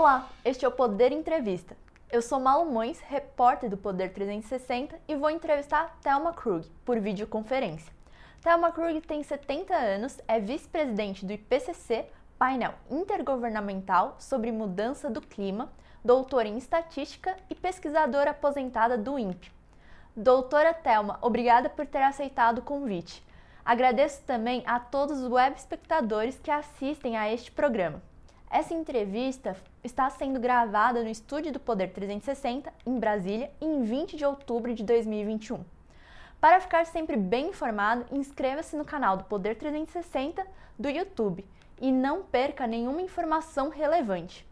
Olá, este é o Poder Entrevista. Eu sou Malu Mões, repórter do Poder 360 e vou entrevistar Thelma Krug por videoconferência. Thelma Krug tem 70 anos, é vice-presidente do IPCC, painel intergovernamental sobre mudança do clima, doutora em estatística e pesquisadora aposentada do INPE. Doutora Thelma, obrigada por ter aceitado o convite. Agradeço também a todos os web espectadores que assistem a este programa. Essa entrevista está sendo gravada no estúdio do Poder 360, em Brasília, em 20 de outubro de 2021. Para ficar sempre bem informado, inscreva-se no canal do Poder 360 do YouTube e não perca nenhuma informação relevante.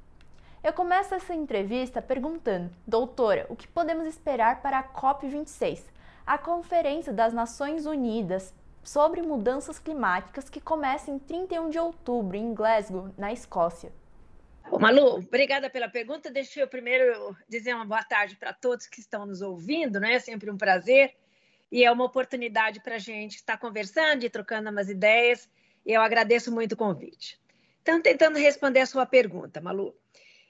Eu começo essa entrevista perguntando, doutora, o que podemos esperar para a COP26, a Conferência das Nações Unidas sobre mudanças climáticas que começa em 31 de outubro em Glasgow, na Escócia. Malu, obrigada pela pergunta. Deixa eu primeiro dizer uma boa tarde para todos que estão nos ouvindo, né? É sempre um prazer e é uma oportunidade para a gente estar conversando e trocando umas ideias. E eu agradeço muito o convite. Então, tentando responder a sua pergunta, Malu.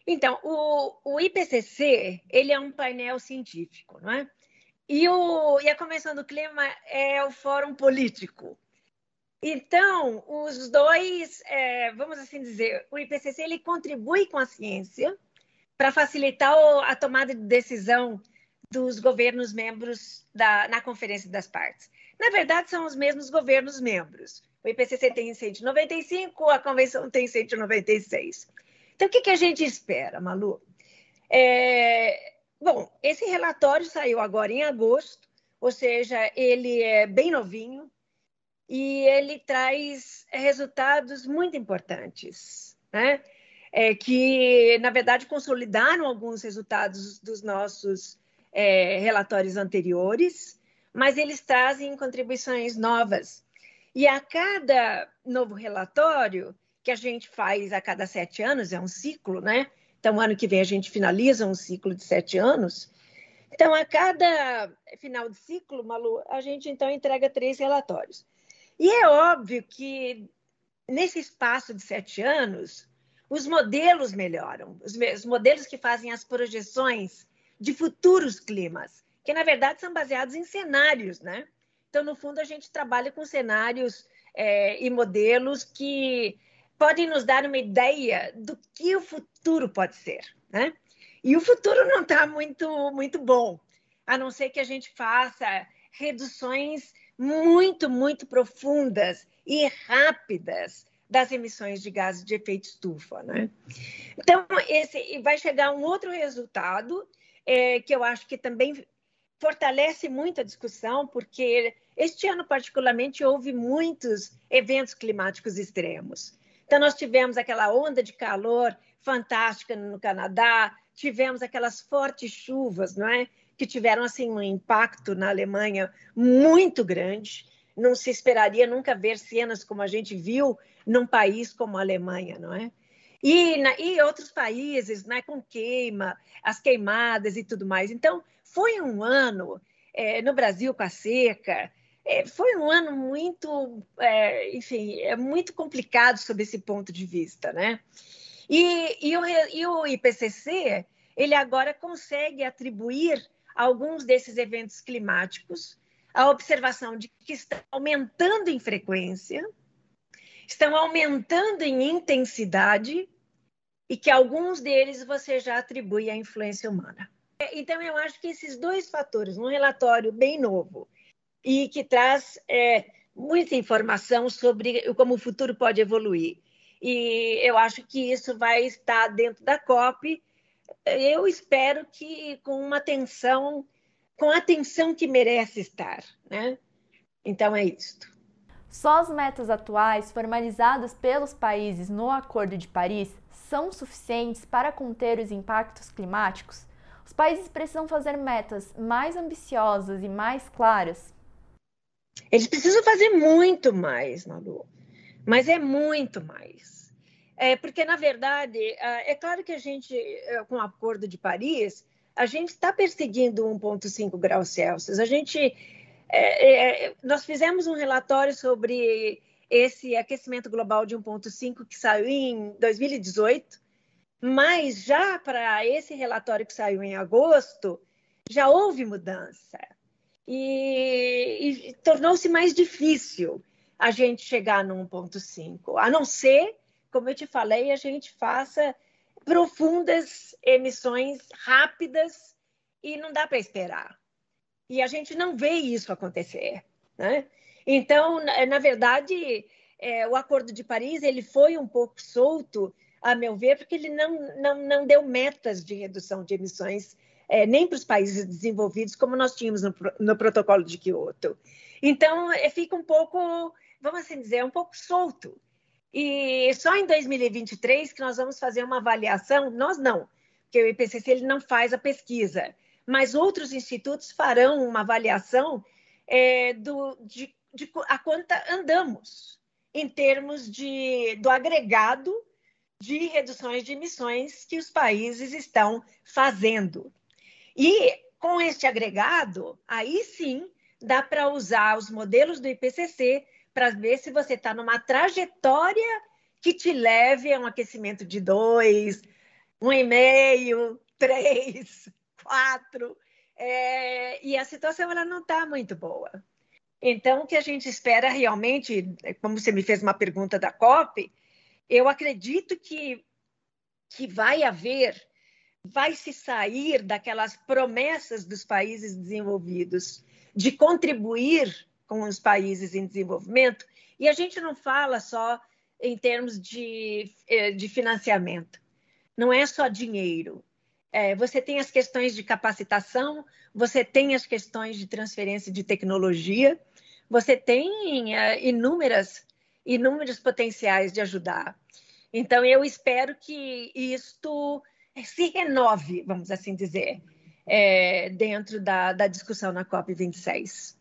Então, o, o IPCC ele é um painel científico, não é? E, o, e a Convenção do Clima é o fórum político. Então, os dois, é, vamos assim dizer, o IPCC ele contribui com a ciência para facilitar a tomada de decisão dos governos membros da, na Conferência das Partes. Na verdade, são os mesmos governos membros. O IPCC tem 195, a Convenção tem 196. Então, o que, que a gente espera, Malu? É, Bom, esse relatório saiu agora em agosto, ou seja, ele é bem novinho e ele traz resultados muito importantes, né? É, que, na verdade, consolidaram alguns resultados dos nossos é, relatórios anteriores, mas eles trazem contribuições novas. E a cada novo relatório, que a gente faz a cada sete anos, é um ciclo, né? Então, ano que vem a gente finaliza um ciclo de sete anos. Então, a cada final de ciclo, Malu, a gente então entrega três relatórios. E é óbvio que nesse espaço de sete anos, os modelos melhoram, os, os modelos que fazem as projeções de futuros climas, que na verdade são baseados em cenários, né? Então, no fundo, a gente trabalha com cenários é, e modelos que podem nos dar uma ideia do que o futuro pode ser, né? E o futuro não está muito, muito bom, a não ser que a gente faça reduções muito, muito profundas e rápidas das emissões de gases de efeito estufa, né? Então, esse vai chegar um outro resultado é, que eu acho que também fortalece muito a discussão, porque este ano, particularmente, houve muitos eventos climáticos extremos. Então, nós tivemos aquela onda de calor fantástica no Canadá, tivemos aquelas fortes chuvas, não é? Que tiveram assim um impacto na Alemanha muito grande. Não se esperaria nunca ver cenas como a gente viu num país como a Alemanha, não é? E, na, e outros países, né, com queima, as queimadas e tudo mais. Então, foi um ano é, no Brasil com a seca, foi um ano muito, é, enfim, é muito complicado sob esse ponto de vista, né? E, e, o, e o IPCC, ele agora consegue atribuir alguns desses eventos climáticos à observação de que estão aumentando em frequência, estão aumentando em intensidade e que alguns deles você já atribui à influência humana. Então, eu acho que esses dois fatores, um relatório bem novo e que traz é, muita informação sobre como o futuro pode evoluir. E eu acho que isso vai estar dentro da COP. Eu espero que com uma atenção, com a atenção que merece estar, né? Então é isto. Só as metas atuais formalizadas pelos países no Acordo de Paris são suficientes para conter os impactos climáticos? Os países precisam fazer metas mais ambiciosas e mais claras eles precisam fazer muito mais, Malu, mas é muito mais. É, porque, na verdade, é claro que a gente, é, com o Acordo de Paris, a gente está perseguindo 1,5 graus Celsius. A gente, é, é, nós fizemos um relatório sobre esse aquecimento global de 1,5 que saiu em 2018 Mas já para esse relatório que saiu em agosto, já houve mudança. E, e tornou-se mais difícil a gente chegar no 1,5, a não ser, como eu te falei, a gente faça profundas emissões rápidas e não dá para esperar. E a gente não vê isso acontecer. Né? Então, na verdade, é, o Acordo de Paris ele foi um pouco solto, a meu ver, porque ele não, não, não deu metas de redução de emissões é, nem para os países desenvolvidos, como nós tínhamos no, no protocolo de Kyoto. Então, é, fica um pouco, vamos assim dizer, um pouco solto. E só em 2023 que nós vamos fazer uma avaliação, nós não, porque o IPCC ele não faz a pesquisa, mas outros institutos farão uma avaliação é, do, de, de a quanta andamos em termos de, do agregado de reduções de emissões que os países estão fazendo. E com este agregado, aí sim dá para usar os modelos do IPCC para ver se você está numa trajetória que te leve a um aquecimento de 2, 1,5, 3, 4. É, e a situação ela não está muito boa. Então, o que a gente espera realmente, como você me fez uma pergunta da COP, eu acredito que, que vai haver, vai se sair daquelas promessas dos países desenvolvidos de contribuir com os países em desenvolvimento, e a gente não fala só em termos de, eh, de financiamento, não é só dinheiro. É, você tem as questões de capacitação, você tem as questões de transferência de tecnologia, você tem é, inúmeras, inúmeros potenciais de ajudar. Então, eu espero que isto se renove, vamos assim dizer, é, dentro da, da discussão na COP26.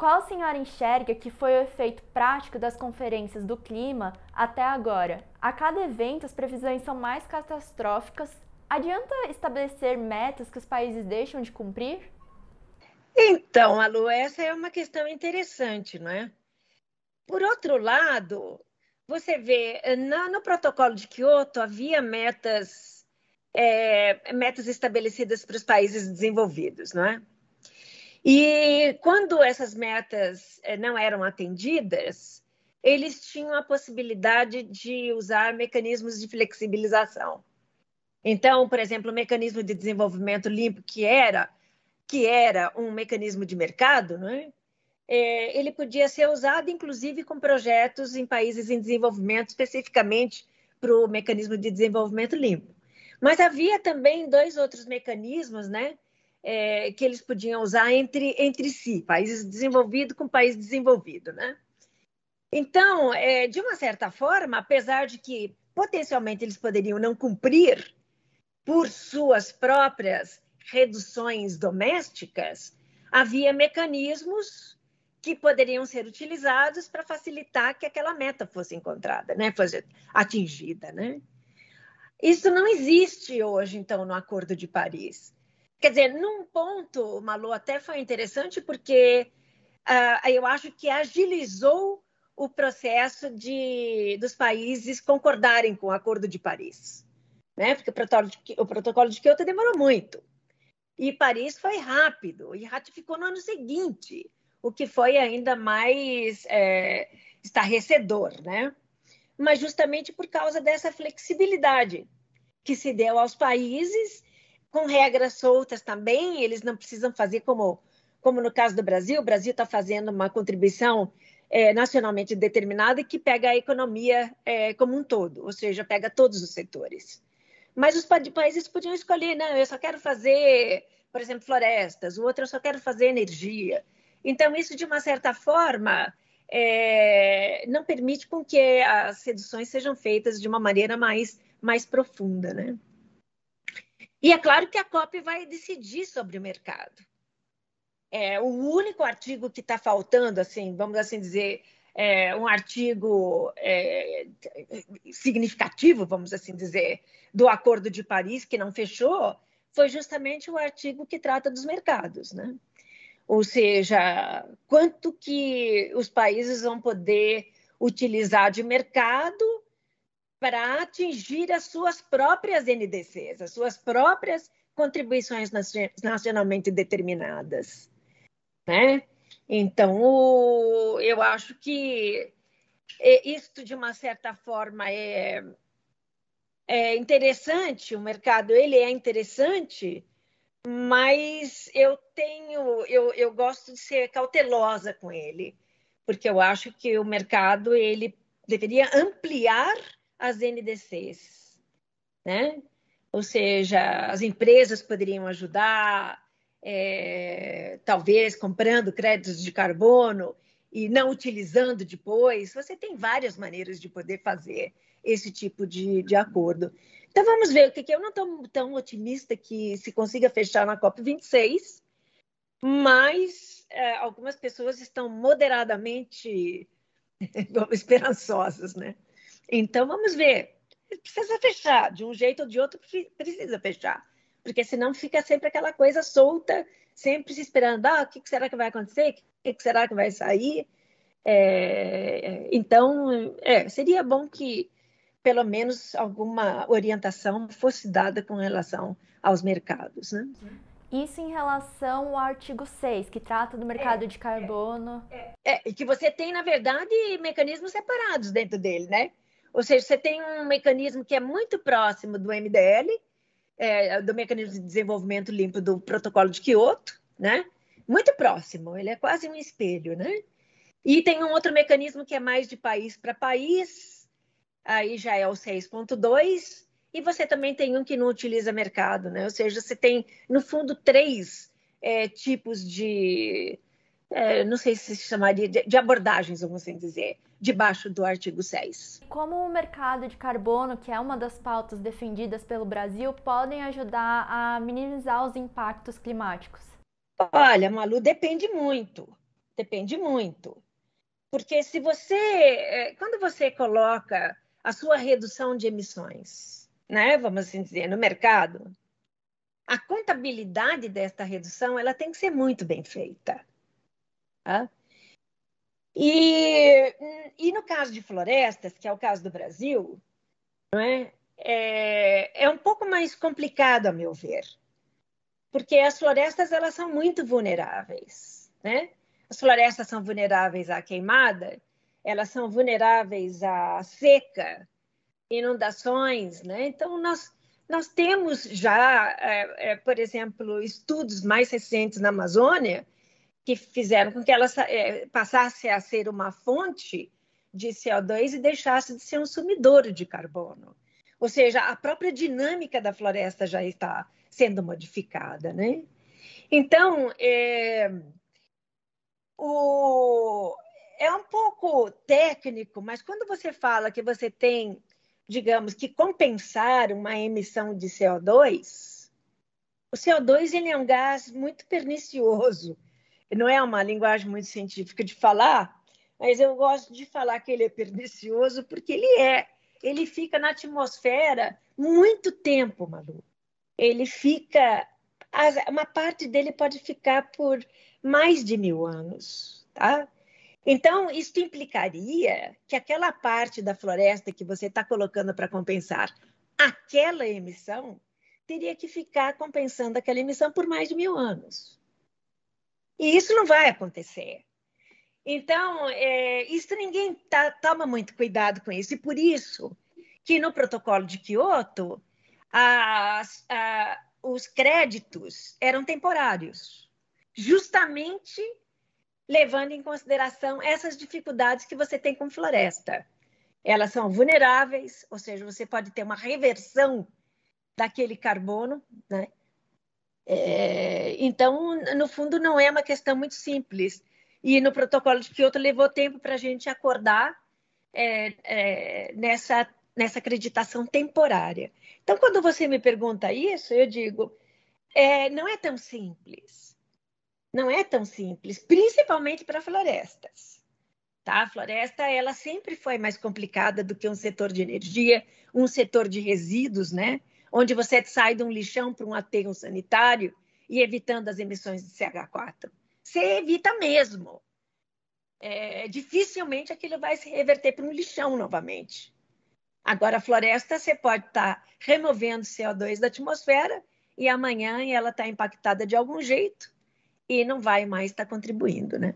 Qual a senhora enxerga que foi o efeito prático das conferências do clima até agora? A cada evento, as previsões são mais catastróficas. Adianta estabelecer metas que os países deixam de cumprir? Então, Alu, essa é uma questão interessante, não é? Por outro lado, você vê, no, no protocolo de Kyoto havia metas, é, metas estabelecidas para os países desenvolvidos, não é? E quando essas metas eh, não eram atendidas, eles tinham a possibilidade de usar mecanismos de flexibilização. Então, por exemplo, o mecanismo de desenvolvimento limpo, que era que era um mecanismo de mercado, é? É, ele podia ser usado, inclusive, com projetos em países em desenvolvimento, especificamente para o mecanismo de desenvolvimento limpo. Mas havia também dois outros mecanismos, né, é, que eles podiam usar entre, entre si, países desenvolvidos com país desenvolvido, né? Então, é, de uma certa forma, apesar de que potencialmente eles poderiam não cumprir por suas próprias reduções domésticas, havia mecanismos que poderiam ser utilizados para facilitar que aquela meta fosse encontrada, né, fosse atingida, né? Isso não existe hoje, então, no Acordo de Paris. Quer dizer, num ponto, Malu, até foi interessante porque uh, eu acho que agilizou o processo de, dos países concordarem com o Acordo de Paris. Né? Porque o protocolo, de, o protocolo de Kyoto demorou muito. E Paris foi rápido e ratificou no ano seguinte, o que foi ainda mais é, estarrecedor, né? Mas justamente por causa dessa flexibilidade que se deu aos países com regras soltas também, eles não precisam fazer como, como no caso do Brasil, o Brasil está fazendo uma contribuição é, nacionalmente determinada que pega a economia é, como um todo, ou seja, pega todos os setores. Mas os países podiam escolher, não, eu só quero fazer, por exemplo, florestas, o outro eu só quero fazer energia. Então, isso, de uma certa forma, é, não permite com que as reduções sejam feitas de uma maneira mais, mais profunda, né? E é claro que a COP vai decidir sobre o mercado. É, o único artigo que está faltando, assim, vamos assim dizer, é, um artigo é, significativo, vamos assim dizer, do Acordo de Paris, que não fechou, foi justamente o artigo que trata dos mercados, né? Ou seja, quanto que os países vão poder utilizar de mercado para atingir as suas próprias NDCs, as suas próprias contribuições nacionalmente determinadas. Né? Então, eu acho que isto, de uma certa forma, é, é interessante, o mercado ele é interessante, mas eu tenho, eu, eu gosto de ser cautelosa com ele, porque eu acho que o mercado ele deveria ampliar as NDCs, né? Ou seja, as empresas poderiam ajudar, é, talvez comprando créditos de carbono e não utilizando depois. Você tem várias maneiras de poder fazer esse tipo de, de acordo. Então vamos ver que, que eu não estou tão otimista que se consiga fechar na COP26, mas é, algumas pessoas estão moderadamente esperançosas, né? Então vamos ver. Precisa fechar, de um jeito ou de outro precisa fechar, porque senão fica sempre aquela coisa solta, sempre se esperando, ah, o que será que vai acontecer? O que será que vai sair? É, então, é, seria bom que pelo menos alguma orientação fosse dada com relação aos mercados. Né? Isso em relação ao artigo 6, que trata do mercado é, de carbono. É, é, e que você tem, na verdade, mecanismos separados dentro dele, né? Ou seja, você tem um mecanismo que é muito próximo do MDL, é, do Mecanismo de Desenvolvimento Limpo do Protocolo de Quioto, né? Muito próximo, ele é quase um espelho, né? E tem um outro mecanismo que é mais de país para país, aí já é o 6.2, e você também tem um que não utiliza mercado, né? Ou seja, você tem, no fundo, três é, tipos de, é, não sei se chamaria, de, de, abordagens, vamos assim dizer, debaixo do artigo 6. Como o mercado de carbono, que é uma das pautas defendidas pelo Brasil, podem ajudar a minimizar os impactos climáticos? Olha, Malu, depende muito, depende muito. Porque se você, é, quando você coloca a sua redução de emissões, né? Vamos assim dizer, no mercado, a contabilidade desta redução ela tem que ser muito bem feita. Tá? E, e no caso de florestas, que é o caso do Brasil, não é? É, é um pouco mais complicado, a meu ver, porque as florestas elas são muito vulneráveis, né? As florestas são vulneráveis à queimada elas são vulneráveis à seca, inundações, né? Então nós nós temos já, é, é, por exemplo, estudos mais recentes na Amazônia que fizeram com que ela é, passasse a ser uma fonte de CO2 e deixasse de ser um sumidor de carbono. Ou seja, a própria dinâmica da floresta já está sendo modificada, né? Então, é, o, é um pouco técnico, mas quando você fala que você tem, digamos, que compensar uma emissão de CO2, o CO2 ele é um gás muito pernicioso. Não é uma linguagem muito científica de falar, mas eu gosto de falar que ele é pernicioso porque ele é. Ele fica na atmosfera muito tempo, Malu. Ele fica. Uma parte dele pode ficar por mais de mil anos, tá? Então, isso implicaria que aquela parte da floresta que você está colocando para compensar aquela emissão teria que ficar compensando aquela emissão por mais de mil anos. E isso não vai acontecer. Então, é, isso ninguém tá, toma muito cuidado com isso. E por isso que no protocolo de as, a, os créditos eram temporários, justamente levando em consideração essas dificuldades que você tem com floresta. Elas são vulneráveis, ou seja, você pode ter uma reversão daquele carbono, né? É, então, no fundo, não é uma questão muito simples. E no protocolo de Kyoto levou tempo para a gente acordar é, é, nessa, nessa acreditação temporária. Então, quando você me pergunta isso, eu digo, é, não é tão simples não é tão simples, principalmente para florestas. Tá? A floresta ela sempre foi mais complicada do que um setor de energia, um setor de resíduos, né? onde você sai de um lixão para um aterro sanitário e evitando as emissões de CH4. Você evita mesmo. É, dificilmente aquilo vai se reverter para um lixão novamente. Agora, a floresta, você pode estar tá removendo CO2 da atmosfera e amanhã ela está impactada de algum jeito e não vai mais estar tá contribuindo, né?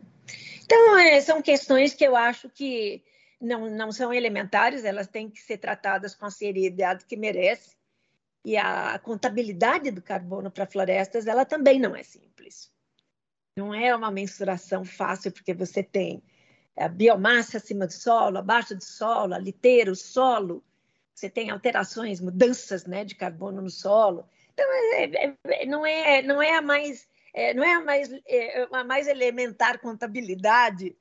Então, é, são questões que eu acho que não, não são elementares, elas têm que ser tratadas com a seriedade que merece. E a contabilidade do carbono para florestas, ela também não é simples. Não é uma mensuração fácil, porque você tem a biomassa acima do solo, abaixo do solo, a liteira, o solo, você tem alterações, mudanças né, de carbono no solo. Então, é, é, é não, é, não é a mais é, não é a mais, é, a mais elementar contabilidade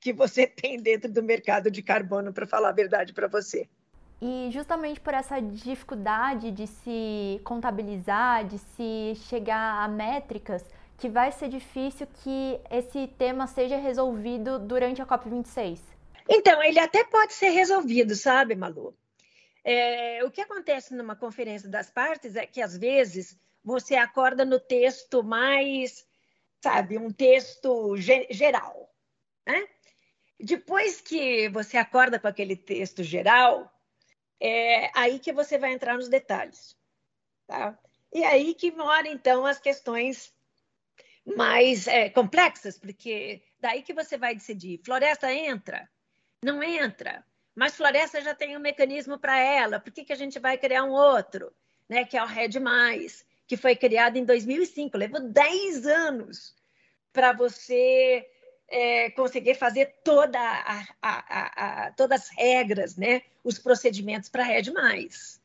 que você tem dentro do mercado de carbono, para falar a verdade para você. E justamente por essa dificuldade de se contabilizar, de se chegar a métricas, que vai ser difícil que esse tema seja resolvido durante a COP26. Então, ele até pode ser resolvido, sabe, Malu? É, o que acontece numa conferência das partes é que, às vezes, você acorda no texto mais, sabe, um texto geral, né? Depois que você acorda com aquele texto geral, é aí que você vai entrar nos detalhes, tá? E aí que mora, então, as questões mais é, complexas, porque daí que você vai decidir, floresta entra? Não entra. Mas floresta já tem um mecanismo para ela, por que, que a gente vai criar um outro, né, que é o RED+, que foi criado em 2005. Levou 10 anos para você é, conseguir fazer toda a, a, a, todas as regras, né? os procedimentos para a Rede Mais.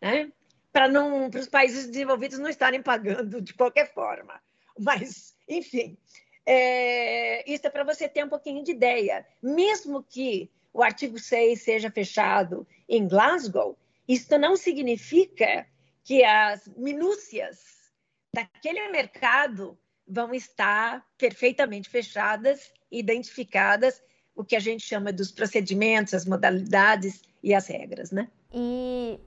Né? Para os países desenvolvidos não estarem pagando de qualquer forma. Mas, enfim, é, isso é para você ter um pouquinho de ideia. Mesmo que o artigo 6 seja fechado em Glasgow, isso não significa que as minúcias daquele mercado vão estar perfeitamente fechadas, identificadas, o que a gente chama dos procedimentos, as modalidades e as regras, né? E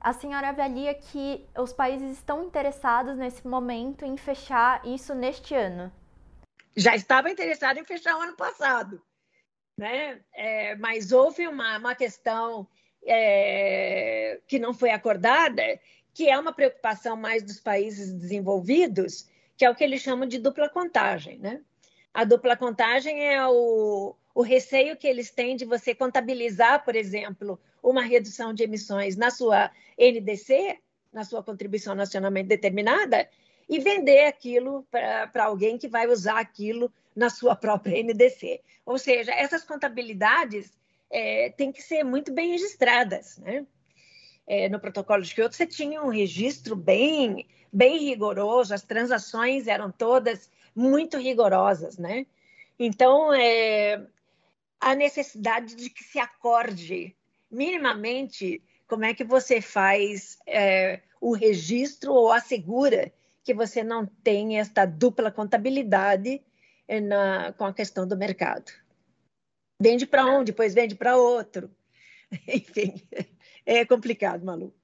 a senhora avalia que os países estão interessados nesse momento em fechar isso neste ano? Já estava interessado em fechar o ano passado, né? É, mas houve uma, uma questão é, que não foi acordada, que é uma preocupação mais dos países desenvolvidos, que é o que eles chamam de dupla contagem. Né? A dupla contagem é o, o receio que eles têm de você contabilizar, por exemplo, uma redução de emissões na sua NDC, na sua contribuição nacionalmente determinada, e vender aquilo para alguém que vai usar aquilo na sua própria NDC. Ou seja, essas contabilidades é, têm que ser muito bem registradas. Né? É, no protocolo de Kyoto, você tinha um registro bem, bem rigoroso, as transações eram todas muito rigorosas, né? Então, é, a necessidade de que se acorde minimamente como é que você faz é, o registro ou assegura que você não tem esta dupla contabilidade é, na, com a questão do mercado. Vende para um, depois vende para outro. Enfim, é complicado, Malu.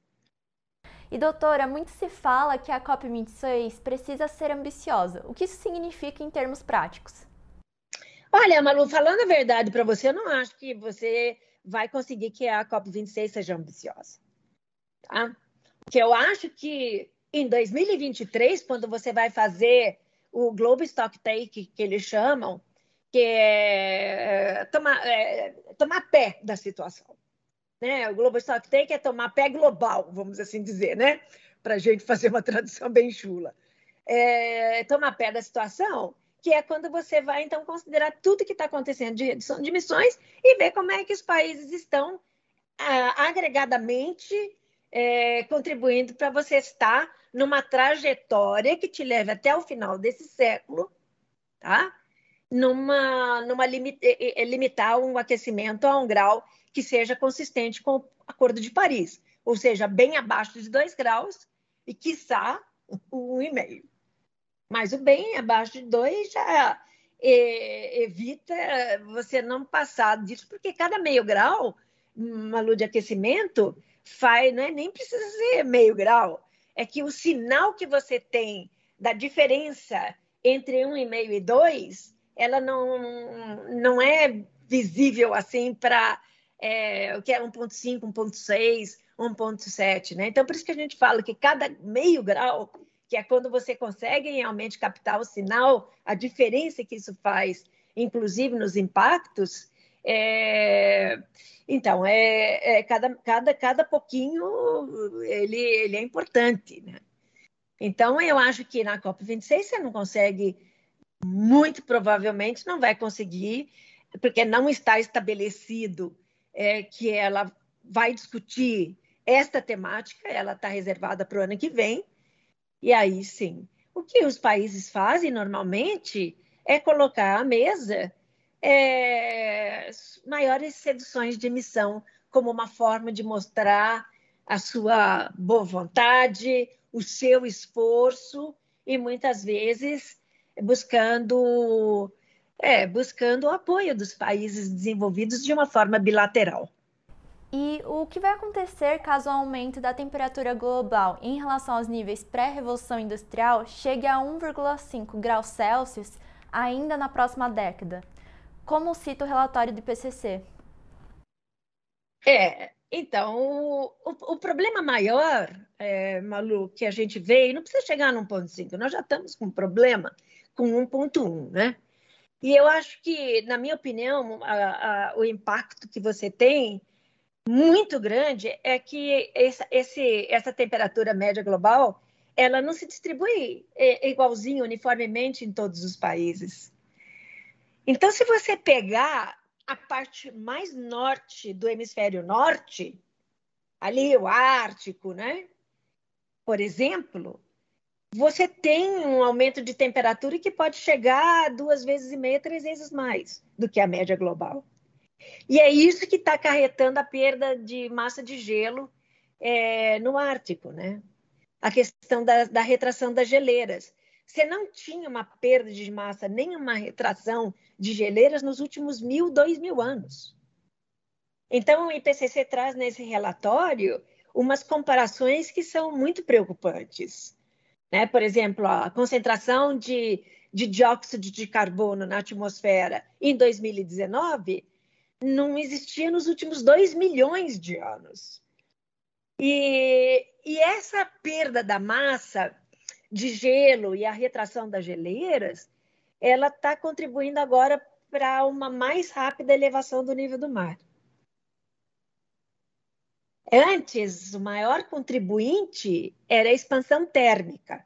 E doutora, muito se fala que a COP26 precisa ser ambiciosa. O que isso significa em termos práticos? Olha, Malu, falando a verdade para você, eu não acho que você vai conseguir que a COP26 seja ambiciosa. Tá? Porque eu acho que em 2023, quando você vai fazer o Global Stock Take, que eles chamam, que é, é tomar, é, tomar pé da situação né? O Global Stock Take é tomar pé global, vamos assim dizer, né? Para a gente fazer uma tradução bem chula. É, tomar pé da situação, que é quando você vai, então, considerar tudo que está acontecendo de redução de emissões e ver como é que os países estão ah, agregadamente é, contribuindo para você estar numa trajetória que te leve até o final desse século, tá? Numa, numa limit, limitar um aquecimento a um grau que seja consistente com o Acordo de Paris, ou seja, bem abaixo de 2 graus e, quiçá, 1,5. Mas o bem abaixo de 2 já é, evita você não passar disso, porque cada meio grau, uma luz de aquecimento, faz, não é, nem precisa ser meio grau, é que o sinal que você tem da diferença entre 1,5 e 2, ela não, não é visível assim para é, o que é 1,5, 1,6, 1,7. Né? Então, por isso que a gente fala que cada meio grau, que é quando você consegue realmente captar o sinal, a diferença que isso faz, inclusive nos impactos, é, então, é, é, cada, cada, cada pouquinho ele, ele é importante. Né? Então, eu acho que na COP26 você não consegue, muito provavelmente não vai conseguir, porque não está estabelecido é, que ela vai discutir esta temática, ela está reservada para o ano que vem, e aí sim. O que os países fazem normalmente é colocar à mesa é, maiores reduções de emissão como uma forma de mostrar a sua boa vontade, o seu esforço e muitas vezes buscando é, buscando o apoio dos países desenvolvidos de uma forma bilateral. E o que vai acontecer caso o aumento da temperatura global em relação aos níveis pré-revolução industrial chegue a 1,5 graus Celsius ainda na próxima década? como cita o relatório do IPCC? É, então, o, o problema maior, é, Malu, que a gente vê, e não precisa chegar no 1.5, nós já estamos com um problema com 1.1, né? E eu acho que, na minha opinião, a, a, o impacto que você tem muito grande é que essa, esse, essa temperatura média global ela não se distribui é, igualzinho, uniformemente em todos os países. Então, se você pegar a parte mais norte do hemisfério norte, ali o Ártico, né? Por exemplo, você tem um aumento de temperatura que pode chegar a duas vezes e meia, três vezes mais do que a média global. E é isso que está acarretando a perda de massa de gelo é, no Ártico, né? A questão da, da retração das geleiras. Você não tinha uma perda de massa, nem uma retração de geleiras nos últimos mil, dois mil anos. Então, o IPCC traz nesse relatório umas comparações que são muito preocupantes. Né? Por exemplo, a concentração de, de dióxido de carbono na atmosfera em 2019 não existia nos últimos dois milhões de anos. E, e essa perda da massa de gelo e a retração das geleiras, ela está contribuindo agora para uma mais rápida elevação do nível do mar. Antes, o maior contribuinte era a expansão térmica,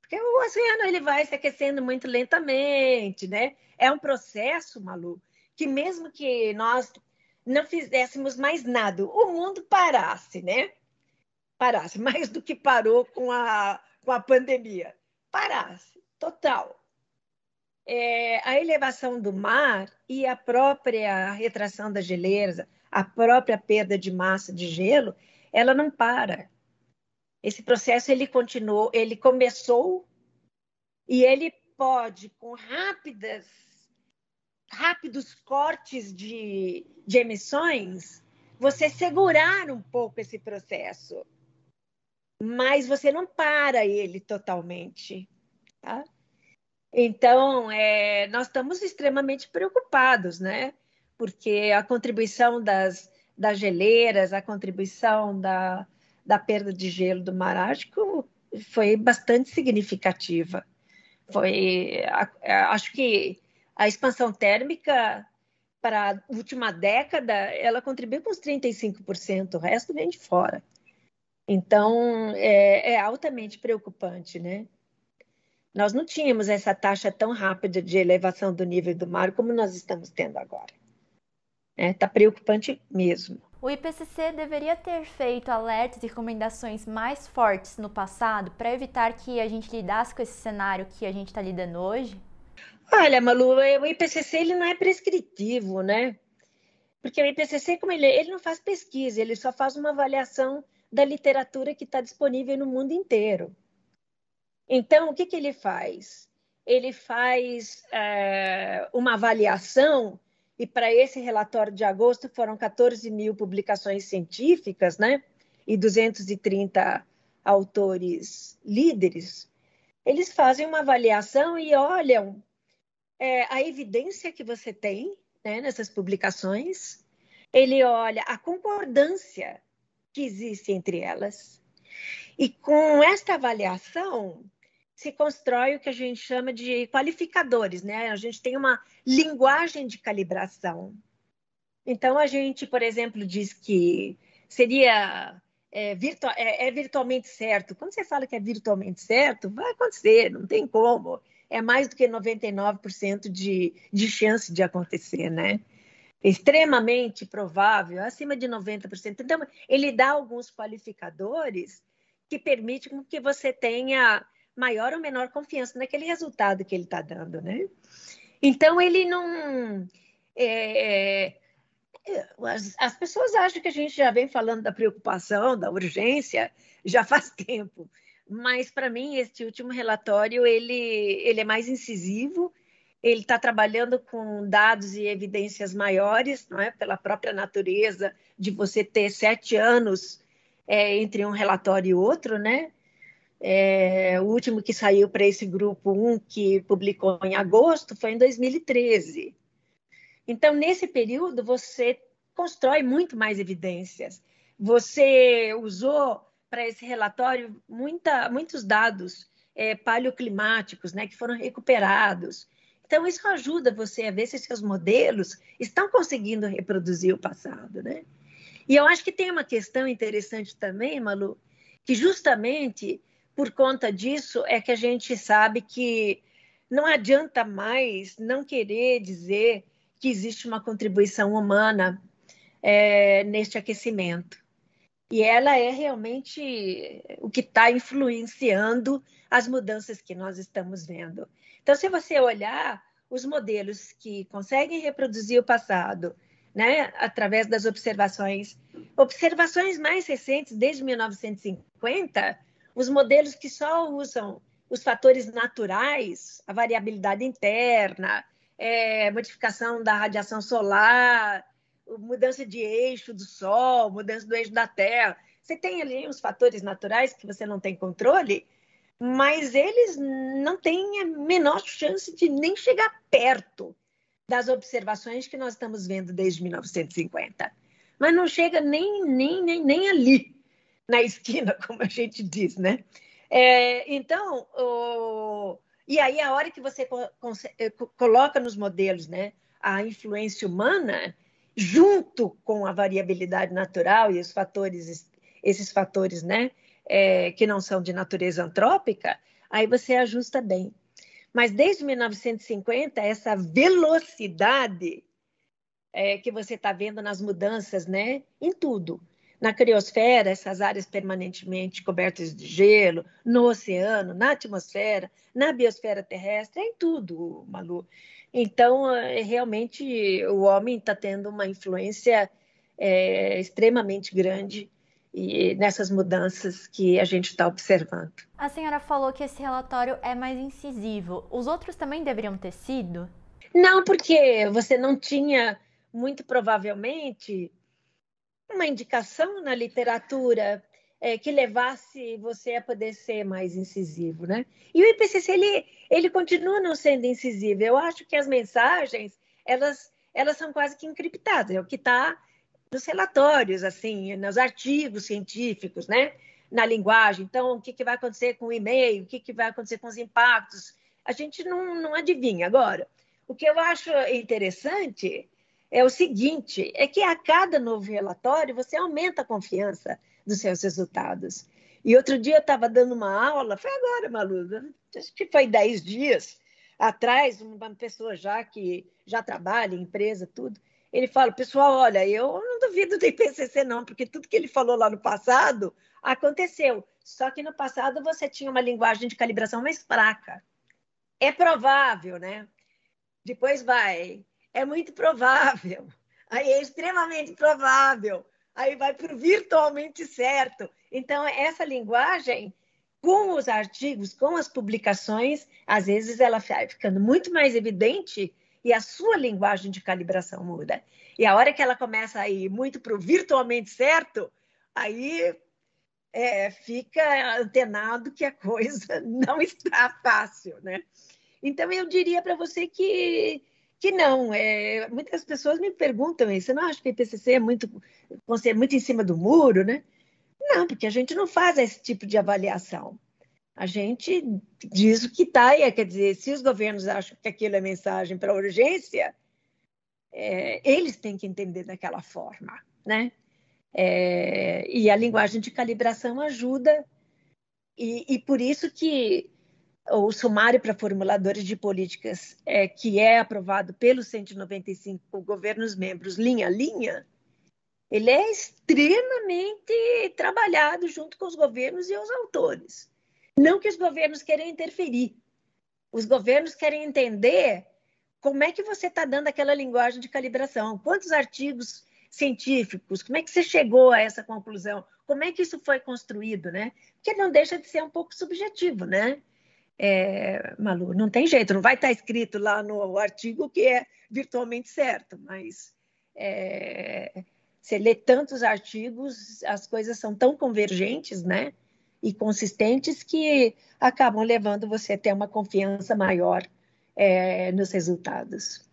porque o oceano ele vai se aquecendo muito lentamente, né? É um processo, Malu, que mesmo que nós não fizéssemos mais nada, o mundo parasse, né? Parasse mais do que parou com a com a pandemia, parasse, total. É, a elevação do mar e a própria retração das geleiras, a própria perda de massa de gelo, ela não para. Esse processo ele continuou, ele começou e ele pode, com rápidas, rápidos cortes de, de emissões, você segurar um pouco esse processo mas você não para ele totalmente. Tá? Então, é, nós estamos extremamente preocupados, né? Porque a contribuição das, das geleiras, a contribuição da, da perda de gelo do Mar Ártico foi bastante significativa. Foi, acho que a expansão térmica para a última década, ela contribuiu com uns 35%, o resto vem de fora. Então, é, é altamente preocupante, né? Nós não tínhamos essa taxa tão rápida de elevação do nível do mar como nós estamos tendo agora. Está é, tá preocupante mesmo. O IPCC deveria ter feito alertas e recomendações mais fortes no passado para evitar que a gente lidasse com esse cenário que a gente está lidando hoje? Olha, Malu, o IPCC ele não é prescritivo, né? Porque o IPCC, como ele, é, ele não faz pesquisa, ele só faz uma avaliação da literatura que está disponível no mundo inteiro. Então, o que, que ele faz? Ele faz é, uma avaliação, e para esse relatório de agosto foram 14 mil publicações científicas, né? E 230 autores líderes. Eles fazem uma avaliação e olham é, a evidência que você tem né, nessas publicações, ele olha a concordância que existe entre elas. E com esta avaliação, se constrói o que a gente chama de qualificadores, né? A gente tem uma linguagem de calibração. Então, a gente, por exemplo, diz que seria é, virtual, é, é, virtualmente certo. Quando você fala que é virtualmente certo, vai acontecer, não tem como. É mais do que 99% de, de chance de acontecer, né? Extremamente provável, acima de 90%. Então, ele dá alguns qualificadores que permitem que você tenha maior ou menor confiança naquele resultado que ele está dando, né? Então, ele não... É, as, as, pessoas acham que a gente já vem falando da preocupação, da urgência, já faz tempo. Mas, para mim, este último relatório, ele, ele é mais incisivo, ele está trabalhando com dados e evidências maiores, não é? pela própria natureza de você ter sete anos é, entre um relatório e outro, né? É, o último que saiu para esse grupo 1, que publicou em agosto, foi em 2013. Então, nesse período, você constrói muito mais evidências. Você usou para esse relatório muita, muitos dados é, paleoclimáticos, né, que foram recuperados. Então, isso ajuda você a ver se seus modelos estão conseguindo reproduzir o passado, né? E eu acho que tem uma questão interessante também, Malu, que justamente por conta disso é que a gente sabe que não adianta mais não querer dizer que existe uma contribuição humana é, neste aquecimento. E ela é realmente o que está influenciando as mudanças que nós estamos vendo. Então, se você olhar os modelos que conseguem reproduzir o passado, né, através das observações, observações mais recentes, desde 1950, os modelos que só usam os fatores naturais, a variabilidade interna, é, modificação da radiação solar, mudança de eixo do Sol, mudança do eixo da Terra. Você tem ali os fatores naturais que você não tem controle, mas eles não têm a menor chance de nem chegar perto das observações que nós estamos vendo desde 1950. Mas não chega nem, nem, nem, nem ali, na esquina, como a gente diz, né? É, então, o, e aí, a hora que você eh, coloca nos modelos né, a influência humana, junto com a variabilidade natural e os fatores, esses fatores né, é, que não são de natureza antrópica, aí você ajusta bem. Mas desde 1950, essa velocidade é, que você está vendo nas mudanças, né, em tudo, na criosfera, essas áreas permanentemente cobertas de gelo, no oceano, na atmosfera, na biosfera terrestre, é em tudo, Malu. Então, é, realmente, o homem está tendo uma influência é, extremamente grande e nessas mudanças que a gente está observando. A senhora falou que esse relatório é mais incisivo. Os outros também deveriam ter sido? Não, porque você não tinha, muito provavelmente, uma indicação na literatura é, que levasse você a poder ser mais incisivo, né? E o IPCC ele, ele continua não sendo incisivo. Eu acho que as mensagens elas elas são quase que encriptadas. É o que está nos relatórios, assim, nos artigos científicos, né? Na linguagem. Então, o que, que vai acontecer com o e-mail? O que, que vai acontecer com os impactos? A gente não, não adivinha. Agora, o que eu acho interessante é o seguinte: é que a cada novo relatório você aumenta a confiança dos seus resultados. E outro dia eu estava dando uma aula, foi agora, Malu, acho que foi 10 dias atrás, uma pessoa já que já trabalha em empresa, tudo. Ele fala, pessoal, olha, eu não duvido do IPCC não, porque tudo que ele falou lá no passado aconteceu. Só que no passado você tinha uma linguagem de calibração mais fraca. É provável, né? Depois vai, é muito provável, aí é extremamente provável, aí vai para o virtualmente certo. Então, essa linguagem, com os artigos, com as publicações, às vezes ela vai ficando muito mais evidente e a sua linguagem de calibração muda. E a hora que ela começa a ir muito para o virtualmente certo, aí é, fica antenado que a coisa não está fácil, né? Então, eu diria para você que que não. É, muitas pessoas me perguntam isso. Você não acha que o IPCC é muito, é muito em cima do muro, né? Não, porque a gente não faz esse tipo de avaliação. A gente diz o que está, e quer dizer, se os governos acham que aquilo é mensagem para urgência, é, eles têm que entender daquela forma, né? É, e a linguagem de calibração ajuda, e, e por isso que o sumário para formuladores de políticas, é, que é aprovado pelos 195 governos membros, linha a linha, ele é extremamente trabalhado junto com os governos e os autores. Não que os governos queiram interferir. Os governos querem entender como é que você está dando aquela linguagem de calibração, quantos artigos científicos, como é que você chegou a essa conclusão, como é que isso foi construído, né? Porque não deixa de ser um pouco subjetivo, né? É, Malu, não tem jeito, não vai estar tá escrito lá no artigo que é virtualmente certo, mas é, você lê tantos artigos, as coisas são tão convergentes, né? e consistentes que acabam levando você a ter uma confiança maior é, nos resultados.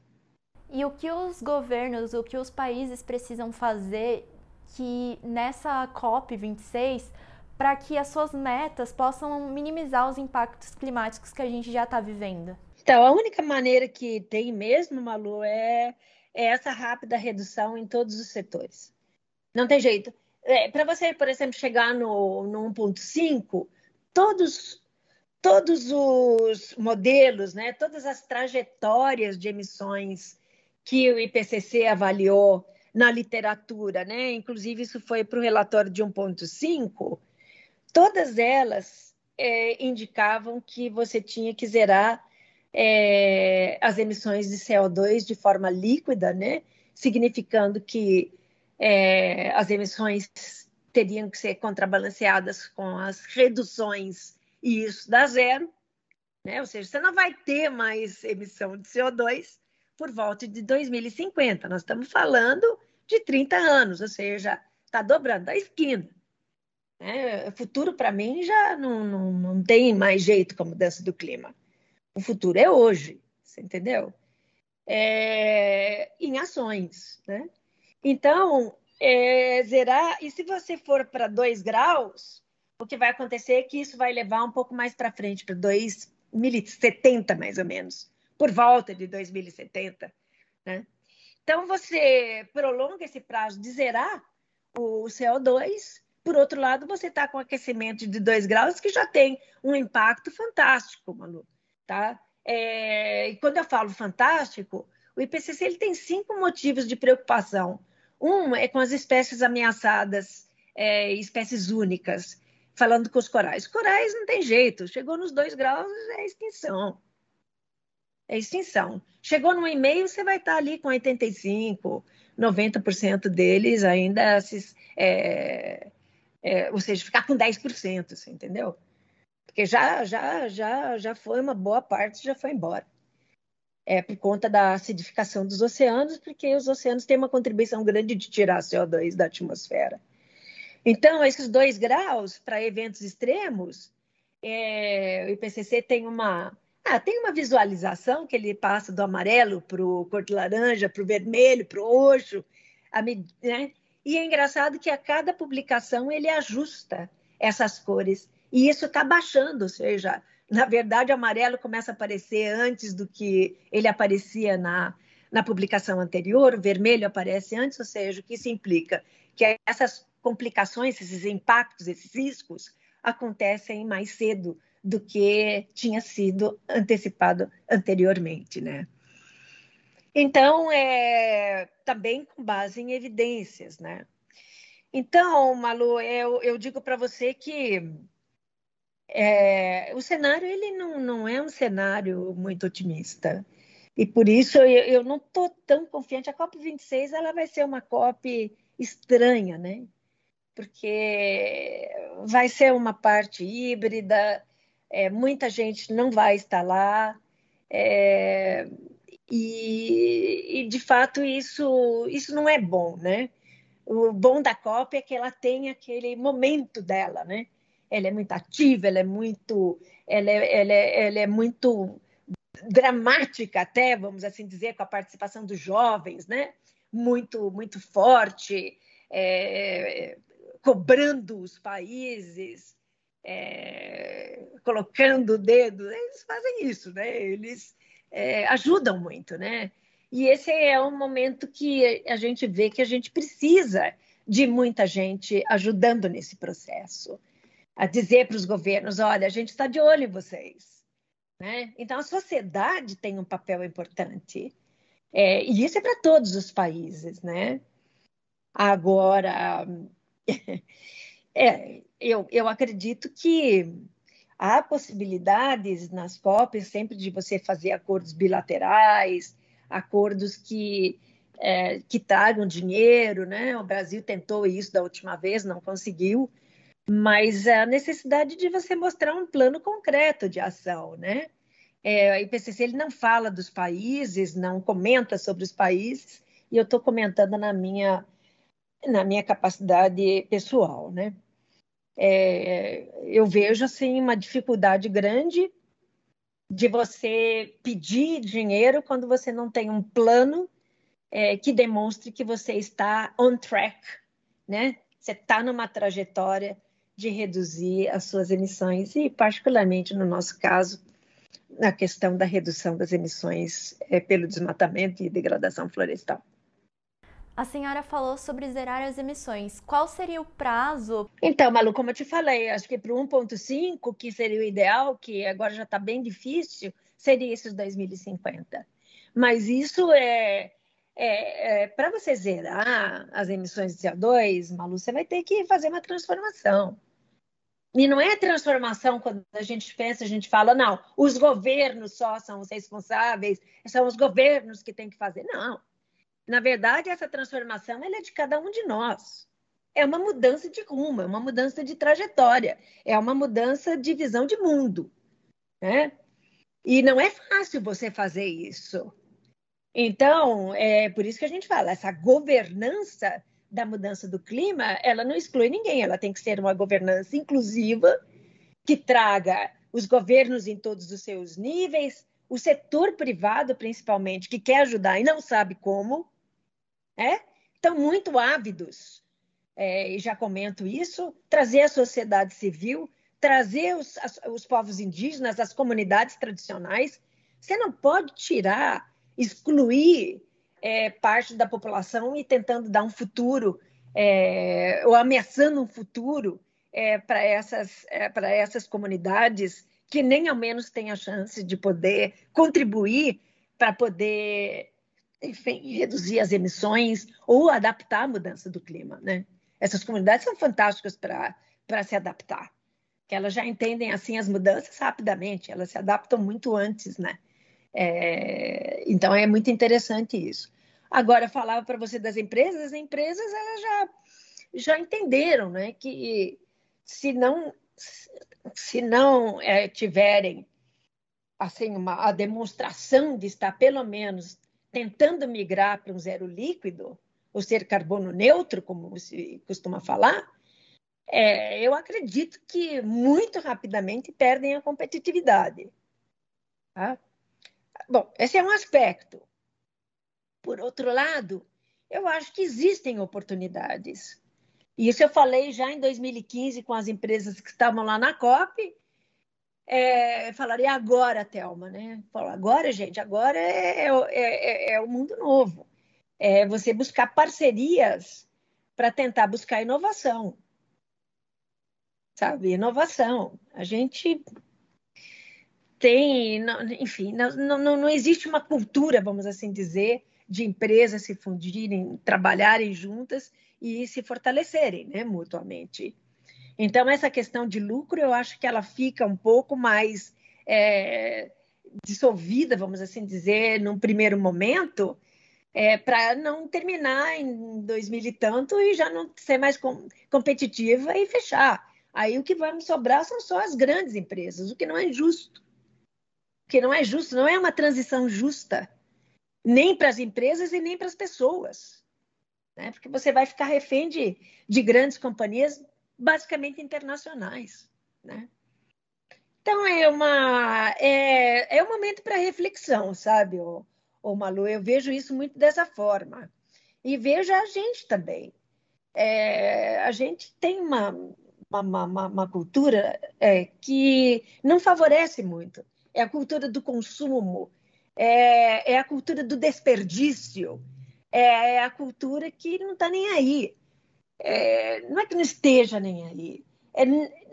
E o que os governos, o que os países precisam fazer que nessa COP 26 para que as suas metas possam minimizar os impactos climáticos que a gente já está vivendo? Então, a única maneira que tem mesmo, Malu, é, é essa rápida redução em todos os setores. Não tem jeito. É, para você, por exemplo, chegar no, no 1.5, todos, todos os modelos, né, todas as trajetórias de emissões que o IPCC avaliou na literatura, né, inclusive isso foi para o relatório de 1.5, todas elas é, indicavam que você tinha que zerar é, as emissões de CO2 de forma líquida, né, significando que é, as emissões teriam que ser contrabalanceadas com as reduções e isso dá zero, né? Ou seja, você não vai ter mais emissão de CO2 por volta de 2050. Nós estamos falando de 30 anos, ou seja, está dobrando a esquina. Né? Futuro, para mim, já não, não, não tem mais jeito como mudança do clima. O futuro é hoje, você entendeu? É, em ações, né? Então, é, zerar, e se você for para 2 graus, o que vai acontecer é que isso vai levar um pouco mais para frente, para 2070 mais ou menos, por volta de 2070. Né? Então, você prolonga esse prazo de zerar o CO2, por outro lado, você está com aquecimento de 2 graus, que já tem um impacto fantástico, Manu. Tá? É, e quando eu falo fantástico, o IPCC ele tem cinco motivos de preocupação um é com as espécies ameaçadas, é, espécies únicas, falando com os corais. Corais não tem jeito, chegou nos dois graus, é extinção. É extinção. Chegou no e-mail, você vai estar ali com 85%, 90% deles ainda, se, é, é, ou seja, ficar com 10%, você entendeu? Porque já, já, já, já foi uma boa parte, já foi embora é, por conta da acidificação dos oceanos, porque os oceanos têm uma contribuição grande de tirar CO2 da atmosfera. Então, esses dois graus para eventos extremos, é, o IPCC tem uma, ah, tem uma visualização que ele passa do amarelo para o cor de laranja, para o vermelho, para o roxo, né? E é engraçado que a cada publicação ele ajusta essas cores, e isso está baixando, ou seja, na verdade, o amarelo começa a aparecer antes do que ele aparecia na, na publicação anterior, o vermelho aparece antes, ou seja, o que isso implica? Que essas complicações, esses impactos, esses riscos acontecem mais cedo do que tinha sido antecipado anteriormente, né? Então, é, também com base em evidências, né? Então, Malu, eu, eu digo para você que é, o cenário ele não, não é um cenário muito otimista. E por isso eu, eu não estou tão confiante. A COP26 ela vai ser uma COP estranha, né? Porque vai ser uma parte híbrida, é, muita gente não vai estar lá. É, e, e, de fato isso, isso não é bom, né? O bom da COP é que ela tem aquele momento dela, né? ela é muito ativa, ela é muito, ela é, ela é, ela é muito dramática até, vamos assim dizer, com a participação dos jovens, né? Muito, muito forte, é, cobrando os países, é, colocando o dedo. Eles fazem isso, né? Eles é, ajudam muito, né? E esse é um momento que a gente vê que a gente precisa de muita gente ajudando nesse processo, a dizer para os governos, olha, a gente está de olho em vocês, né? Então a sociedade tem um papel importante é, e isso é para todos os países, né? Agora, é, eu, eu acredito que há possibilidades nas COPs sempre de você fazer acordos bilaterais, acordos que, é, que tragam dinheiro, né? O Brasil tentou isso da última vez, não conseguiu, mas a necessidade de você mostrar um plano concreto de ação, né? É, o IPCC ele não fala dos países, não comenta sobre os países, e eu estou comentando na minha na minha capacidade pessoal, né? É, eu vejo assim uma dificuldade grande de você pedir dinheiro quando você não tem um plano é, que demonstre que você está on track, né? Você está numa trajetória de reduzir as suas emissões e, particularmente no nosso caso, na questão da redução das emissões é, pelo desmatamento e degradação florestal. A senhora falou sobre zerar as emissões. Qual seria o prazo? Então, Malu, como eu te falei, acho que para o 1,5, que seria o ideal, que agora já está bem difícil, seria esses 2050. Mas isso é, é, é para você zerar as emissões de CO2, Malu, você vai ter que fazer uma transformação. E não é transformação quando a gente pensa, a gente fala, não, os governos só são os responsáveis, são os governos que têm que fazer. Não. Na verdade, essa transformação é de cada um de nós. É uma mudança de rumo, é uma mudança de trajetória, é uma mudança de visão de mundo. Né? E não é fácil você fazer isso. Então, é por isso que a gente fala, essa governança da mudança do clima, ela não exclui ninguém, ela tem que ser uma governança inclusiva que traga os governos em todos os seus níveis, o setor privado, principalmente, que quer ajudar e não sabe como, é? estão muito ávidos, é, e já comento isso, trazer a sociedade civil, trazer os, as, os povos indígenas, as comunidades tradicionais. Você não pode tirar, excluir é, parte da população e tentando dar um futuro, é, ou ameaçando um futuro é, para essas, é, essas comunidades que nem ao menos têm a chance de poder contribuir para poder enfim, reduzir as emissões ou adaptar a mudança do clima, né? Essas comunidades são fantásticas para se adaptar, que elas já entendem assim as mudanças rapidamente, elas se adaptam muito antes, né? É, então é muito interessante isso. Agora, falava para você das empresas, as empresas elas já, já entenderam né, que se não, se não é, tiverem assim, uma, a demonstração de estar pelo menos tentando migrar para um zero líquido, ou ser carbono neutro, como se costuma falar, é, eu acredito que muito rapidamente perdem a competitividade. Tá? Bom, esse é um aspecto. Por outro lado, eu acho que existem oportunidades. Isso eu falei já em 2015 com as empresas que estavam lá na COP, é, falaria agora, Thelma, né? Falo, agora, gente, agora é, é, é, é, o mundo novo. É você buscar parcerias para tentar buscar inovação. Sabe, inovação. A gente tem, enfim, não, não, não existe uma cultura, vamos assim dizer, de empresas se fundirem, trabalharem juntas e se fortalecerem né, mutuamente. Então, essa questão de lucro, eu acho que ela fica um pouco mais é, dissolvida, vamos assim dizer, num primeiro momento, é, para não terminar em 2000 e tanto e já não ser mais com, competitiva e fechar. Aí o que vai sobrar são só as grandes empresas, o que não é justo. O que não é justo, não é uma transição justa, nem para as empresas e nem para as pessoas. Né? Porque você vai ficar refém de, de grandes companhias basicamente internacionais, né? Então é uma é, é um momento para reflexão, sabe, ô Malu? Eu vejo isso muito dessa forma. E vejo a gente também. É, a gente tem uma, uma, uma, uma cultura é, que não favorece muito. É a cultura do consumo, é, é a cultura do desperdício, é, é a cultura que não está nem aí. É, não é que não esteja nem aí, é,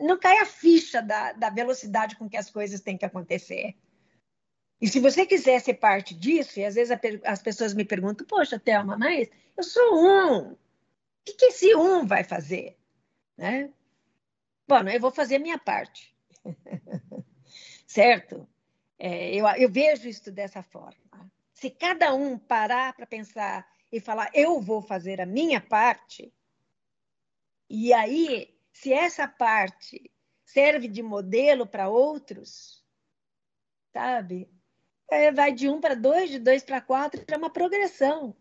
não cai a ficha da, da velocidade com que as coisas têm que acontecer. E se você quiser ser parte disso, e às vezes as pessoas me perguntam, poxa, Thelma, mas eu sou um. O que, que esse um vai fazer? Né? Bom, eu vou fazer a minha parte. certo? É, eu, eu vejo isso dessa forma. Se cada um parar para pensar e falar, eu vou fazer a minha parte, e aí, se essa parte serve de modelo para outros, sabe? É, vai de um para dois, de dois para quatro, é uma progressão,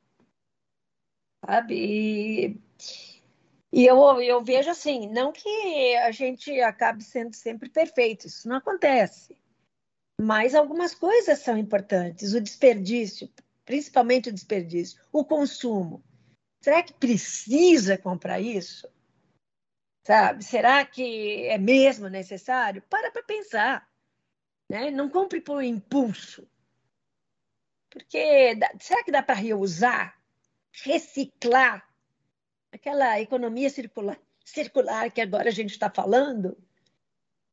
sabe? E e eu, eu vejo assim, não que a gente acabe sendo sempre perfeito, isso não acontece. Mas algumas coisas são importantes. O desperdício, principalmente o desperdício, o consumo. Será que precisa comprar isso? Sabe? Será que é mesmo necessário? Para para pensar. Né? Não compre por impulso. Porque será que dá para reusar, reciclar? aquela economia circular, circular que agora a gente está falando,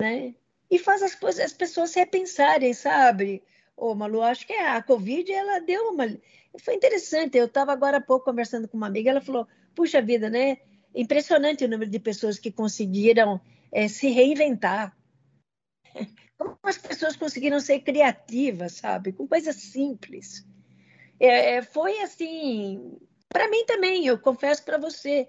né? E faz as, coisas, as pessoas repensarem, sabe? Ô, Malu, acho que a Covid, ela deu uma... Foi interessante, eu estava agora há pouco conversando com uma amiga, ela falou, puxa vida, né? Impressionante o número de pessoas que conseguiram é, se reinventar. Como as pessoas conseguiram ser criativas, sabe? Com coisas simples. É, foi assim para mim também, eu confesso para você,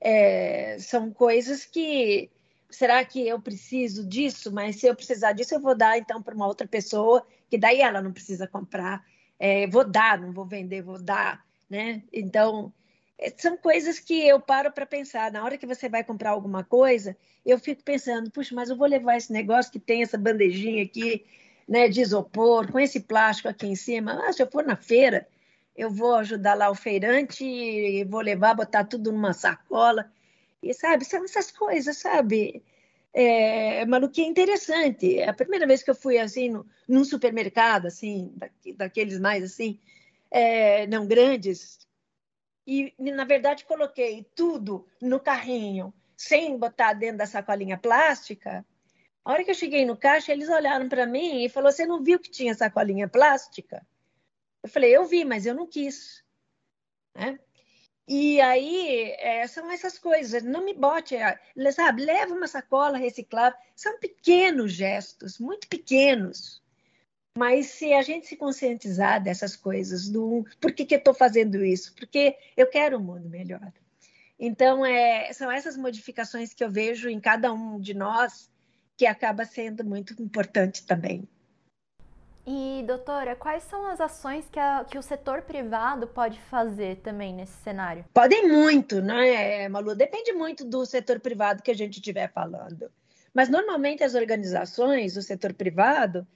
é, são coisas que será que eu preciso disso? Mas se eu precisar disso, eu vou dar então para uma outra pessoa, que daí ela não precisa comprar. É, vou dar, não vou vender, vou dar, né? Então, é, são coisas que eu paro para pensar. Na hora que você vai comprar alguma coisa, eu fico pensando, puxa, mas eu vou levar esse negócio que tem essa bandejinha aqui, né, de isopor, com esse plástico aqui em cima. Ah, se eu for na feira, eu vou ajudar lá o feirante vou levar, botar tudo numa sacola. E sabe, são essas coisas, sabe? É, Manu, que é interessante. É a primeira vez que eu fui assim no, num supermercado, assim, daqueles mais assim, é, não grandes, e na verdade coloquei tudo no carrinho, sem botar dentro da sacolinha plástica. A hora que eu cheguei no caixa, eles olharam para mim e falaram: Você não viu que tinha sacolinha plástica? Eu falei, eu vi, mas eu não quis. Né? E aí, é, são essas coisas. Não me bote, é, sabe? Leva uma sacola reciclável. São pequenos gestos, muito pequenos. Mas se a gente se conscientizar dessas coisas, do por que, que eu estou fazendo isso? Porque eu quero um mundo melhor. Então, é, são essas modificações que eu vejo em cada um de nós que acaba sendo muito importante também. E, doutora, quais são as ações que, a, que o setor privado pode fazer também nesse cenário? Podem muito, né, Malu? Depende muito do setor privado que a gente estiver falando. Mas, normalmente, as organizações, o setor privado,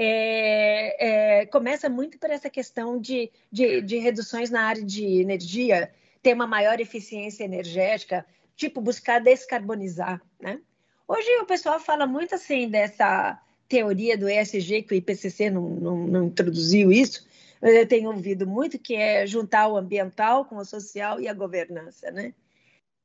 é, é, começa muito por essa questão de, de, de reduções na área de energia, ter uma maior eficiência energética, tipo, buscar descarbonizar, né? Hoje o pessoal fala muito assim dessa teoria do ESG, que o IPCC não, não, não introduziu isso, mas eu tenho ouvido muito, que é juntar o ambiental com o social e a governança, né?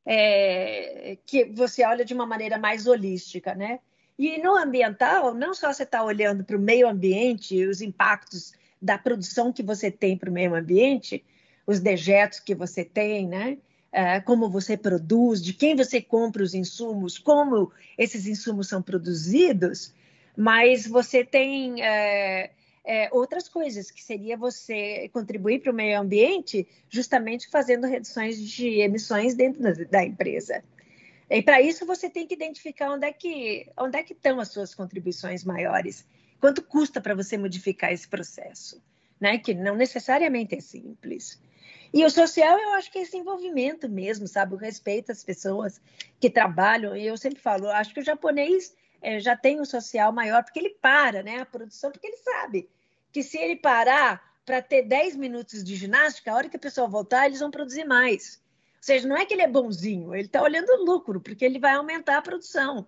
É, que você olha de uma maneira mais holística, né? E no ambiental, não só você está olhando para o meio ambiente, os impactos da produção que você tem para o meio ambiente, os dejetos que você tem, né? É, como você produz, de quem você compra os insumos, como esses insumos são produzidos, mas você tem é, é, outras coisas, que seria você contribuir para o meio ambiente justamente fazendo reduções de emissões dentro da, da empresa. E para isso você tem que identificar onde é que, onde é que estão as suas contribuições maiores, quanto custa para você modificar esse processo, né? que não necessariamente é simples. E o social, eu acho que é esse envolvimento mesmo, sabe? O respeito às pessoas que trabalham. E eu sempre falo, acho que o japonês é, já tem um social maior, porque ele para né, a produção, porque ele sabe que se ele parar para ter 10 minutos de ginástica, a hora que a pessoa voltar, eles vão produzir mais. Seja, não é que ele é bonzinho, ele está olhando lucro, porque ele vai aumentar a produção.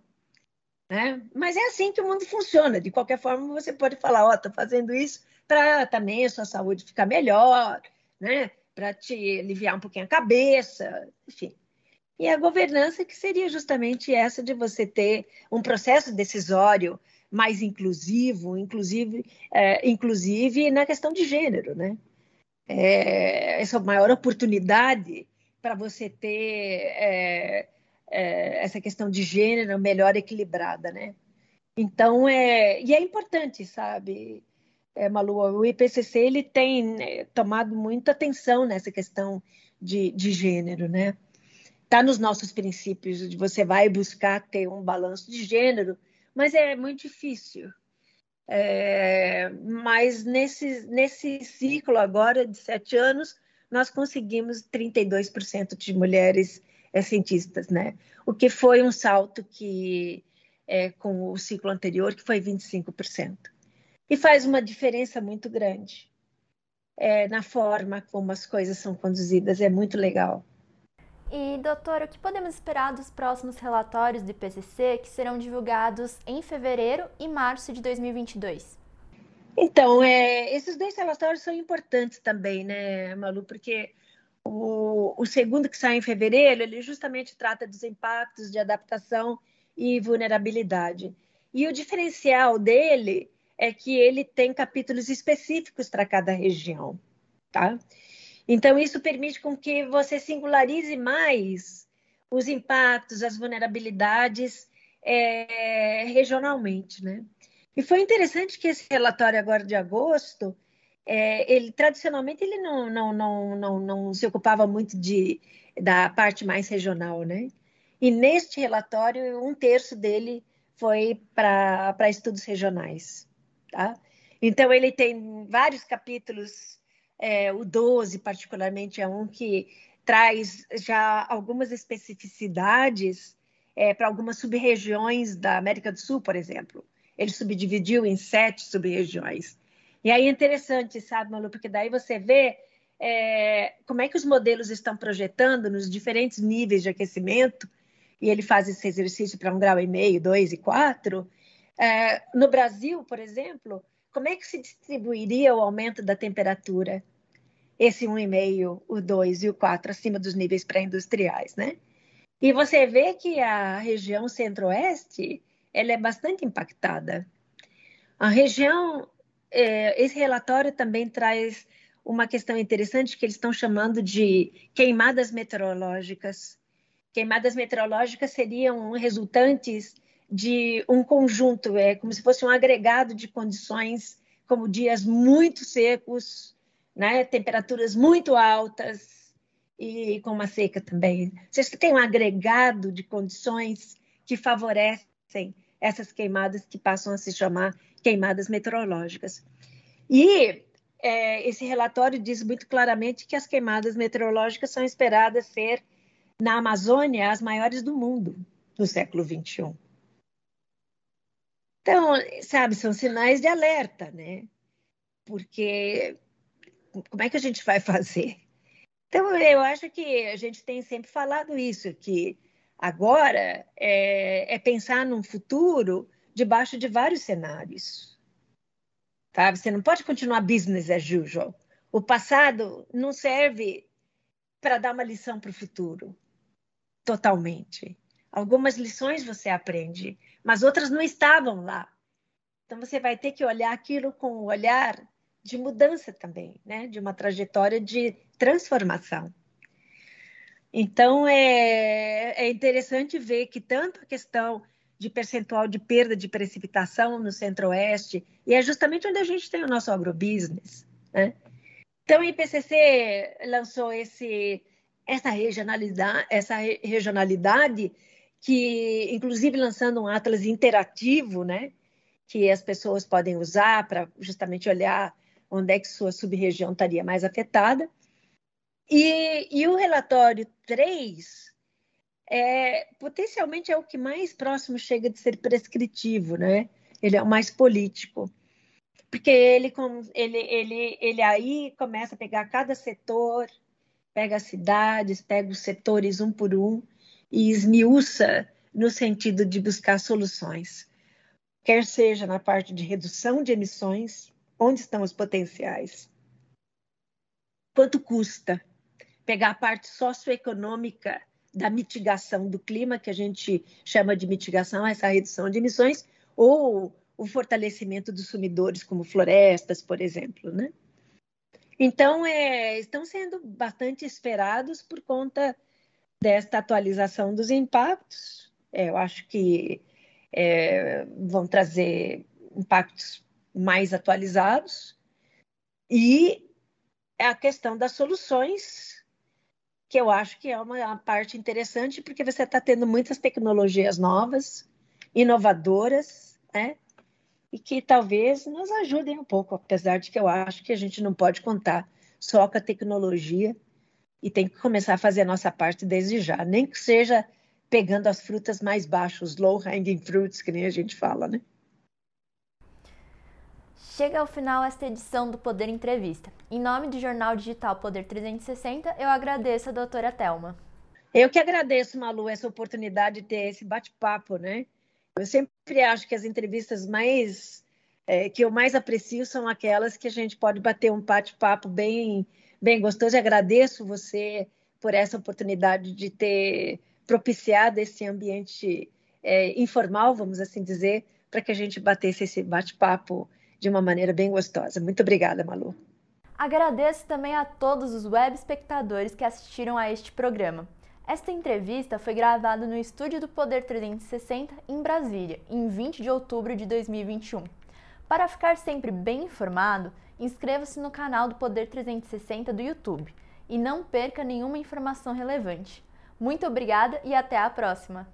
Né? Mas é assim que o mundo funciona. De qualquer forma, você pode falar, ó, oh, fazendo isso para também a sua saúde ficar melhor, né? para te aliviar um pouquinho a cabeça, enfim. E a governança que seria justamente essa de você ter um processo decisório mais inclusivo, inclusive, é, inclusive na questão de gênero, né? É, essa maior oportunidade para você ter é, é, essa questão de gênero melhor equilibrada, né? Então, é, e é importante, sabe, é, Malu, o IPCC ele tem né, tomado muita atenção nessa questão de, de gênero, né? Está nos nossos princípios, de você vai buscar ter um balanço de gênero, mas é muito difícil. É, mas nesse, nesse ciclo agora de sete anos, nós conseguimos 32% de mulheres é, cientistas, né? O que foi um salto que é, com o ciclo anterior, que foi 25%. E faz uma diferença muito grande é, na forma como as coisas são conduzidas, é muito legal. E, doutora, o que podemos esperar dos próximos relatórios do IPCC que serão divulgados em fevereiro e março de 2022? Então, é, esses dois relatórios são importantes também, né, Malu? Porque o, o segundo, que sai em fevereiro, ele justamente trata dos impactos de adaptação e vulnerabilidade. E o diferencial dele é que ele tem capítulos específicos para cada região, tá? Então, isso permite com que você singularize mais os impactos, as vulnerabilidades é, regionalmente, né? E foi interessante que esse relatório agora de agosto, é, ele tradicionalmente ele não, não, não, não, não se ocupava muito de, da parte mais regional, né? E neste relatório, um terço dele foi para estudos regionais, tá? Então, ele tem vários capítulos é, o 12, particularmente, é um que traz já algumas especificidades é, para algumas sub-regiões da América do Sul, por exemplo. Ele subdividiu em sete sub-regiões. E aí é interessante, sabe, Malu, porque daí você vê é, como é que os modelos estão projetando nos diferentes níveis de aquecimento, e ele faz esse exercício para um grau e meio, dois e quatro. É, no Brasil, por exemplo, como é que se distribuiria o aumento da temperatura? Esse 1,5, o 2 e o 4 acima dos níveis pré-industriais, né? E você vê que a região centro-oeste ela é bastante impactada. A região, é, esse relatório também traz uma questão interessante que eles estão chamando de queimadas meteorológicas. Queimadas meteorológicas seriam resultantes de um conjunto, é como se fosse um agregado de condições, como dias muito secos, né, temperaturas muito altas e com uma seca também. Você tem um agregado de condições que favorecem essas queimadas que passam a se chamar queimadas meteorológicas. E é, esse relatório diz muito claramente que as queimadas meteorológicas são esperadas ser, na Amazônia, as maiores do mundo no século XXI. Então, sabe, são sinais de alerta, né? Porque como é que a gente vai fazer? Então, eu acho que a gente tem sempre falado isso, que agora é, é pensar num futuro debaixo de vários cenários. Tá? Você não pode continuar business as usual. O passado não serve para dar uma lição para o futuro, totalmente. Algumas lições você aprende, mas outras não estavam lá. Então você vai ter que olhar aquilo com o olhar de mudança também, né? De uma trajetória de transformação. Então é, é interessante ver que tanto a questão de percentual de perda de precipitação no Centro-Oeste, e é justamente onde a gente tem o nosso agrobusiness. Né? Então, o IPCC lançou esse, essa, regionalidade, essa regionalidade que inclusive lançando um atlas interativo, né, que as pessoas podem usar para justamente olhar onde é que sua sub-região estaria mais afetada. E, e, o relatório 3 é, potencialmente é o que mais próximo chega de ser prescritivo, né? Ele é o mais político. Porque ele, ele, ele, ele aí começa a pegar cada setor, pega as cidades, pega os setores um por um e esmiuça no sentido de buscar soluções. Quer seja na parte de redução de emissões, onde estão os potenciais? Quanto custa? Pegar a parte socioeconômica da mitigação do clima, que a gente chama de mitigação, essa redução de emissões, ou o fortalecimento dos sumidores, como florestas, por exemplo, né? Então, é, estão sendo bastante esperados por conta desta atualização dos impactos. É, eu acho que é, vão trazer impactos mais atualizados e a questão das soluções que eu acho que é uma, parte interessante, porque você está tendo muitas tecnologias novas, inovadoras, né? E que talvez nos ajudem um pouco, apesar de que eu acho que a gente não pode contar só com a tecnologia e tem que começar a fazer a nossa parte desde já, nem que seja pegando as frutas mais baixas, low hanging fruits, que nem a gente fala, né? Chega ao final esta edição do Poder Entrevista. Em nome do Jornal Digital Poder 360, eu agradeço a doutora Telma. Eu que agradeço, Malu, essa oportunidade de ter esse bate-papo, né? Eu sempre acho que as entrevistas mais é, que eu mais aprecio são aquelas que a gente pode bater um bate-papo bem, bem gostoso. E agradeço você por essa oportunidade de ter propiciado esse ambiente é, informal, vamos assim dizer, para que a gente batesse esse bate-papo de uma maneira bem gostosa. Muito obrigada, Malu. Agradeço também a todos os web espectadores que assistiram a este programa. Esta entrevista foi gravada no estúdio do Poder 360 em Brasília, em 20 de outubro de 2021. Para ficar sempre bem informado, inscreva-se no canal do Poder 360 do YouTube e não perca nenhuma informação relevante. Muito obrigada e até a próxima!